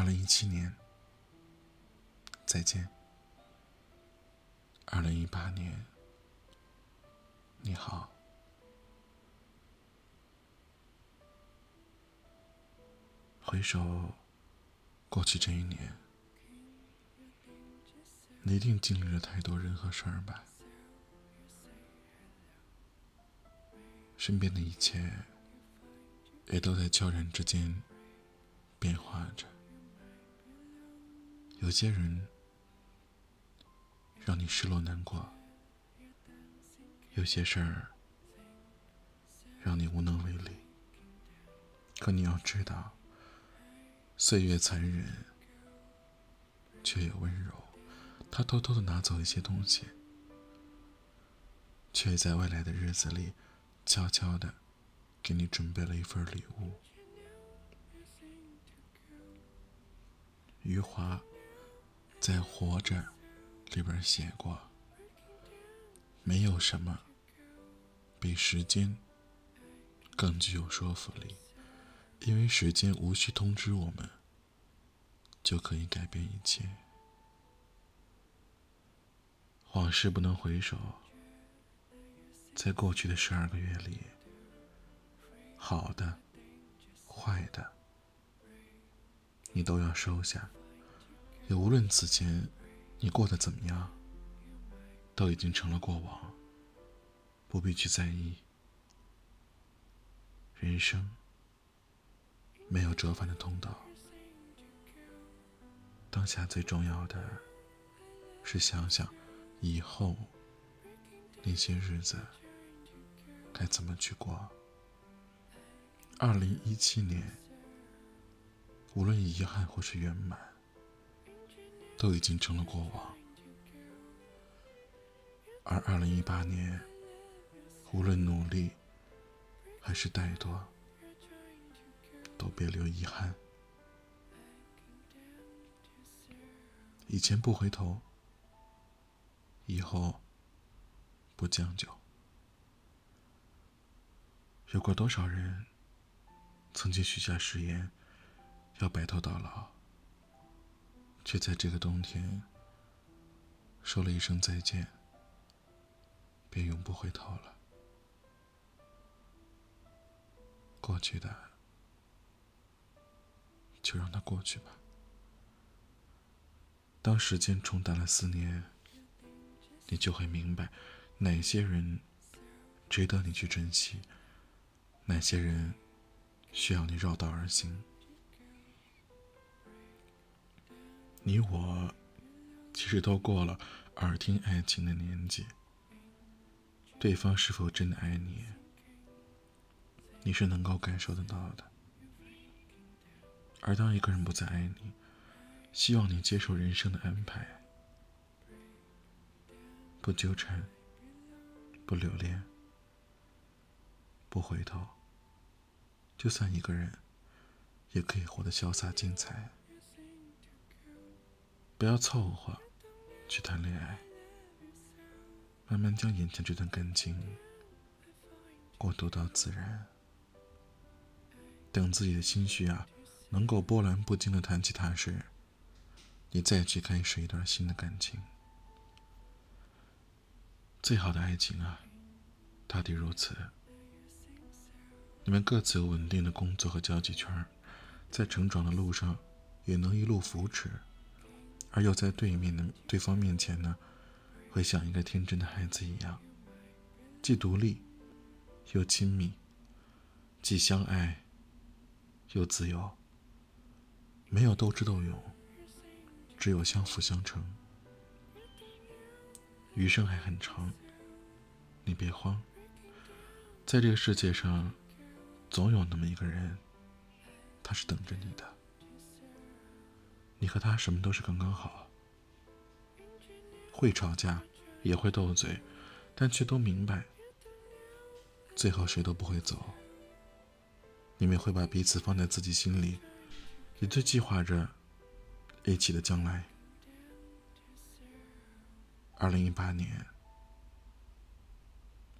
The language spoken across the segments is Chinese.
二零一七年，再见。二零一八年，你好。回首过去这一年，你一定经历了太多人和事儿吧？身边的一切也都在悄然之间变化着。有些人让你失落难过，有些事儿让你无能为力。可你要知道。岁月残忍，却也温柔。他偷偷的拿走一些东西，却在未来的日子里，悄悄的给你准备了一份礼物。余华在《活着》里边写过：“没有什么比时间更具有说服力。”因为时间无需通知我们，就可以改变一切。往事不能回首，在过去的十二个月里，好的、坏的，你都要收下。也无论此前你过得怎么样，都已经成了过往，不必去在意。人生。没有折返的通道。当下最重要的是想想以后那些日子该怎么去过。二零一七年，无论遗憾或是圆满，都已经成了过往；而二零一八年，无论努力还是怠惰。都别留遗憾。以前不回头，以后不将就。有过多少人曾经许下誓言，要白头到老，却在这个冬天说了一声再见，便永不回头了。过去的。就让它过去吧。当时间冲淡了思念，你就会明白，哪些人值得你去珍惜，哪些人需要你绕道而行。你我其实都过了耳听爱情的年纪，对方是否真的爱你，你是能够感受得到的。而当一个人不再爱你，希望你接受人生的安排，不纠缠，不留恋，不回头，就算一个人，也可以活得潇洒精彩。不要凑合去谈恋爱，慢慢将眼前这段感情过渡到自然，等自己的心绪啊。能够波澜不惊的谈起他时，你再去开始一段新的感情。最好的爱情啊，大抵如此。你们各自有稳定的工作和交际圈，在成长的路上也能一路扶持，而又在对面的对方面前呢，会像一个天真的孩子一样，既独立又亲密，既相爱又自由。没有斗智斗勇，只有相辅相成。余生还很长，你别慌。在这个世界上，总有那么一个人，他是等着你的。你和他什么都是刚刚好，会吵架，也会斗嘴，但却都明白，最后谁都不会走。你们会把彼此放在自己心里。也在计划着一起的将来。二零一八年，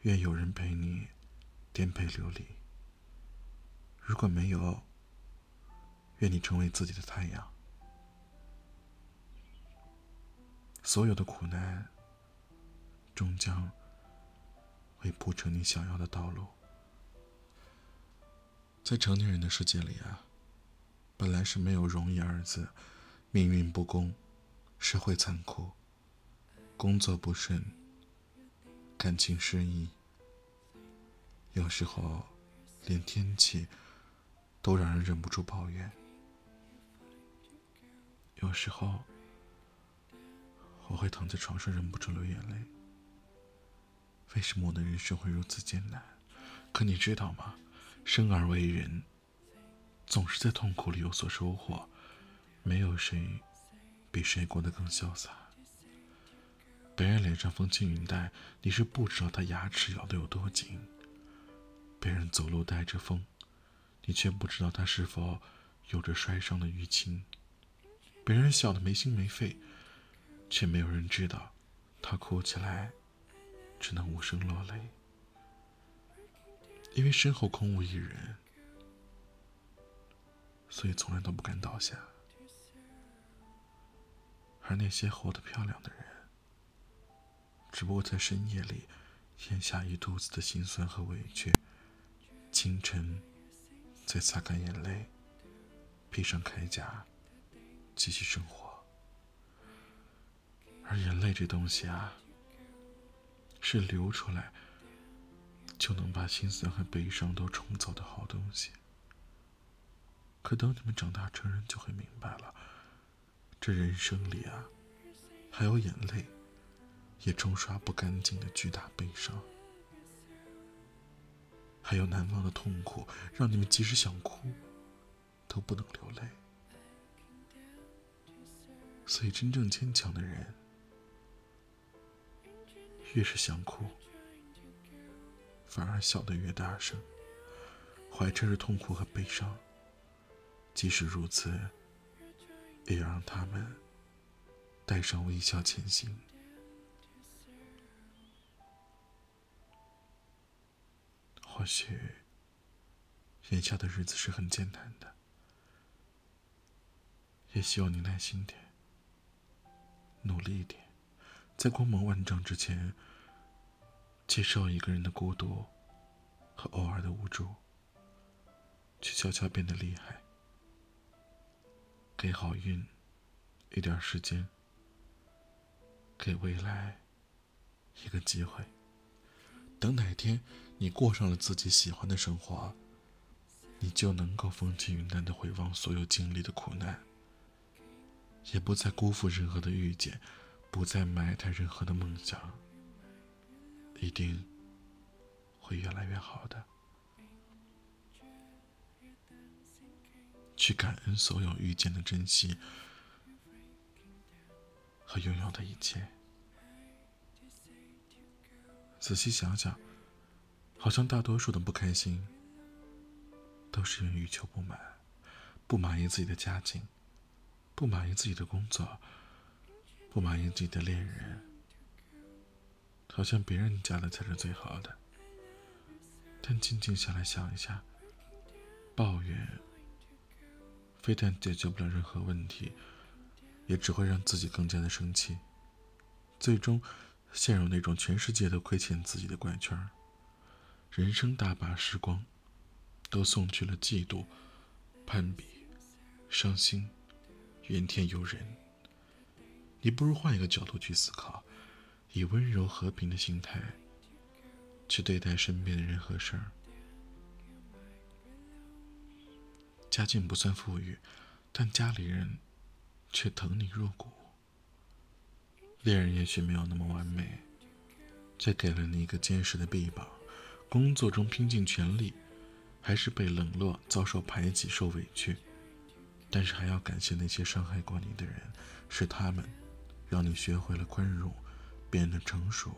愿有人陪你颠沛流离。如果没有，愿你成为自己的太阳。所有的苦难，终将会铺成你想要的道路。在成年人的世界里啊，本来是没有容易二字，命运不公，社会残酷，工作不顺，感情失意，有时候连天气都让人忍不住抱怨。有时候我会躺在床上忍不住流眼泪。为什么我的人生会如此艰难？可你知道吗？生而为人，总是在痛苦里有所收获。没有谁比谁过得更潇洒。别人脸上风轻云淡，你是不知道他牙齿咬得有多紧；别人走路带着风，你却不知道他是否有着摔伤的淤青；别人笑得没心没肺，却没有人知道他哭起来只能无声落泪。因为身后空无一人，所以从来都不敢倒下。而那些活得漂亮的人，只不过在深夜里咽下一肚子的心酸和委屈，清晨再擦干眼泪，披上铠甲，继续生活。而眼泪这东西啊，是流出来。就能把心酸和悲伤都冲走的好东西。可等你们长大成人，就会明白了，这人生里啊，还有眼泪，也冲刷不干净的巨大悲伤，还有难忘的痛苦，让你们即使想哭，都不能流泪。所以，真正坚强的人，越是想哭。反而笑得越大声，怀揣着痛苦和悲伤。即使如此，也要让他们带上微笑前行。或许，眼下的日子是很艰难的，也希望你耐心点，努力一点，在光芒万丈之前。接受一个人的孤独和偶尔的无助，却悄悄变得厉害，给好运一点时间，给未来一个机会。等哪天你过上了自己喜欢的生活，你就能够风轻云淡的回望所有经历的苦难，也不再辜负任何的遇见，不再埋汰任何的梦想。一定会越来越好的。去感恩所有遇见的珍惜和拥有的一切。仔细想想，好像大多数的不开心，都是因为欲求不满，不满意自己的家境，不满意自己的工作，不满意自己的恋人。好像别人家的才是最好的，但静静下来想一下，抱怨非但解决不了任何问题，也只会让自己更加的生气，最终陷入那种全世界都亏欠自己的怪圈人生大把时光，都送去了嫉妒、攀比、伤心、怨天尤人。你不如换一个角度去思考。以温柔和平的心态去对待身边的人和事儿。家境不算富裕，但家里人却疼你入骨。恋人也许没有那么完美，却给了你一个坚实的臂膀。工作中拼尽全力，还是被冷落、遭受排挤、受委屈。但是还要感谢那些伤害过你的人，是他们让你学会了宽容。变得成熟，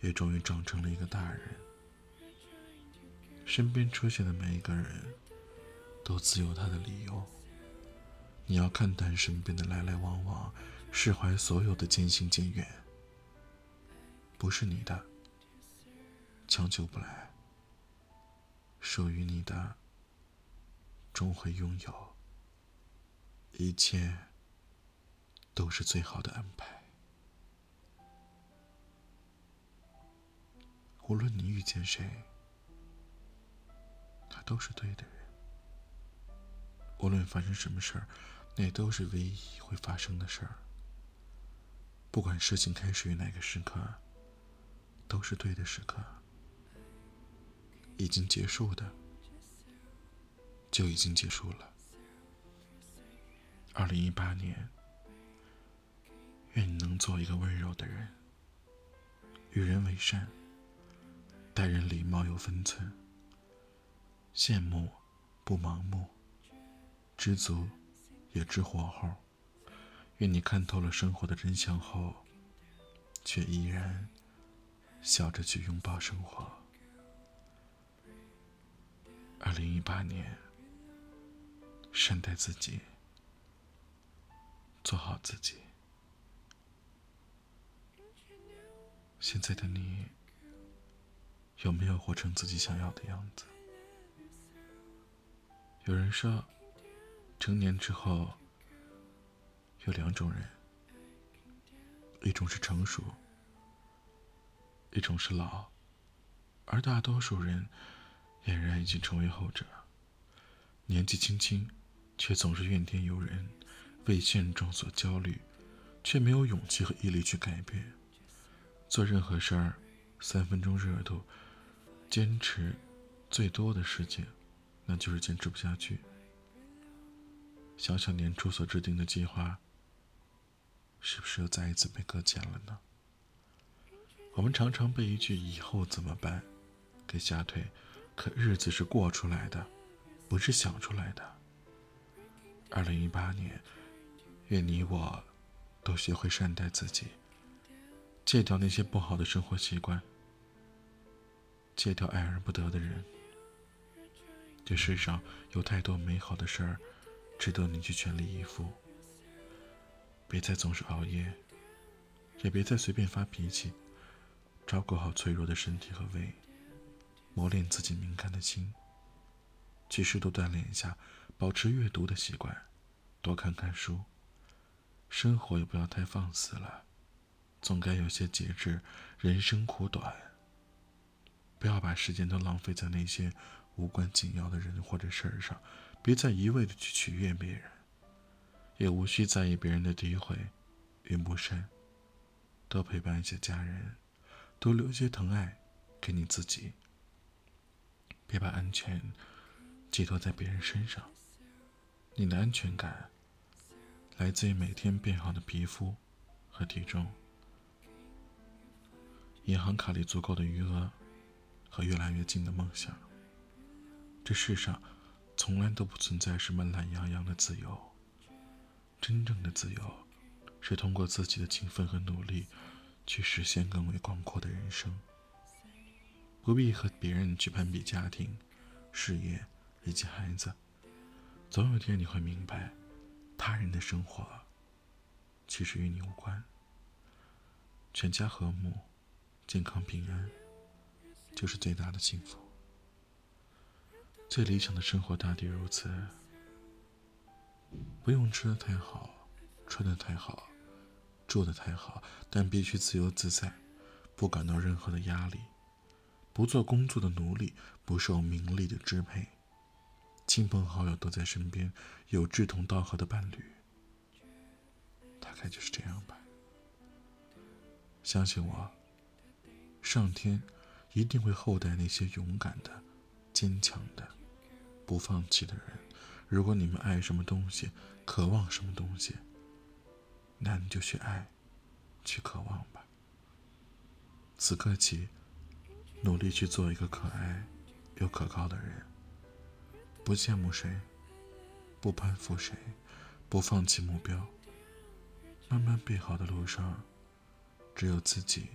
也终于长成了一个大人。身边出现的每一个人，都自有他的理由。你要看淡身边的来来往往，释怀所有的渐行渐远。不是你的，强求不来；属于你的，终会拥有。一切都是最好的安排。无论你遇见谁，他都是对的人；无论发生什么事儿，那都是唯一会发生的事儿。不管事情开始于哪个时刻，都是对的时刻。已经结束的，就已经结束了。二零一八年，愿你能做一个温柔的人，与人为善，待人礼貌有分寸，羡慕不盲目，知足也知火候。愿你看透了生活的真相后，却依然笑着去拥抱生活。二零一八年，善待自己，做好自己。现在的你，有没有活成自己想要的样子？有人说，成年之后有两种人，一种是成熟，一种是老，而大多数人。俨然已经成为后者。年纪轻轻，却总是怨天尤人，为现状所焦虑，却没有勇气和毅力去改变。做任何事儿，三分钟热度，坚持最多的事情，那就是坚持不下去。想想年初所制定的计划，是不是又再一次被搁浅了呢？我们常常被一句“以后怎么办”给吓退。可日子是过出来的，不是想出来的。二零一八年，愿你我都学会善待自己，戒掉那些不好的生活习惯，戒掉爱而不得的人。这世上有太多美好的事儿，值得你去全力以赴。别再总是熬夜，也别再随便发脾气，照顾好脆弱的身体和胃。磨练自己敏感的心，去适度锻炼一下，保持阅读的习惯，多看看书。生活也不要太放肆了，总该有些节制。人生苦短，不要把时间都浪费在那些无关紧要的人或者事儿上。别再一味的去取悦别人，也无需在意别人的诋毁与不善。多陪伴一些家人，多留些疼爱给你自己。别把安全寄托在别人身上，你的安全感来自于每天变好的皮肤和体重，银行卡里足够的余额和越来越近的梦想。这世上从来都不存在什么懒洋洋的自由，真正的自由是通过自己的勤奋和努力去实现更为广阔的人生。不必和别人去攀比家庭、事业以及孩子，总有一天你会明白，他人的生活其实与你无关。全家和睦、健康平安，就是最大的幸福。最理想的生活大抵如此：不用吃的太好，穿的太好，住的太好，但必须自由自在，不感到任何的压力。不做工作的奴隶，不受名利的支配，亲朋好友都在身边，有志同道合的伴侣，大概就是这样吧。相信我，上天一定会厚待那些勇敢的、坚强的、不放弃的人。如果你们爱什么东西，渴望什么东西，那你就去爱，去渴望吧。此刻起。努力去做一个可爱又可靠的人，不羡慕谁，不攀附谁，不放弃目标。慢慢变好的路上，只有自己，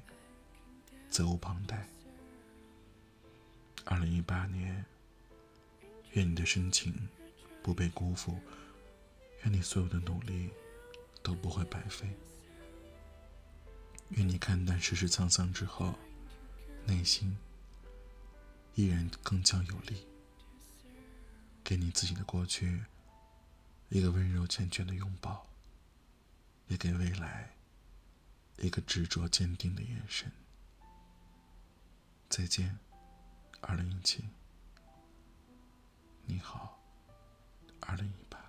责无旁贷。二零一八年，愿你的深情不被辜负，愿你所有的努力都不会白费，愿你看淡世事沧桑之后。内心依然铿锵有力，给你自己的过去一个温柔缱绻的拥抱，也给未来一个执着坚定的眼神。再见。二零一七。你好。二零一八。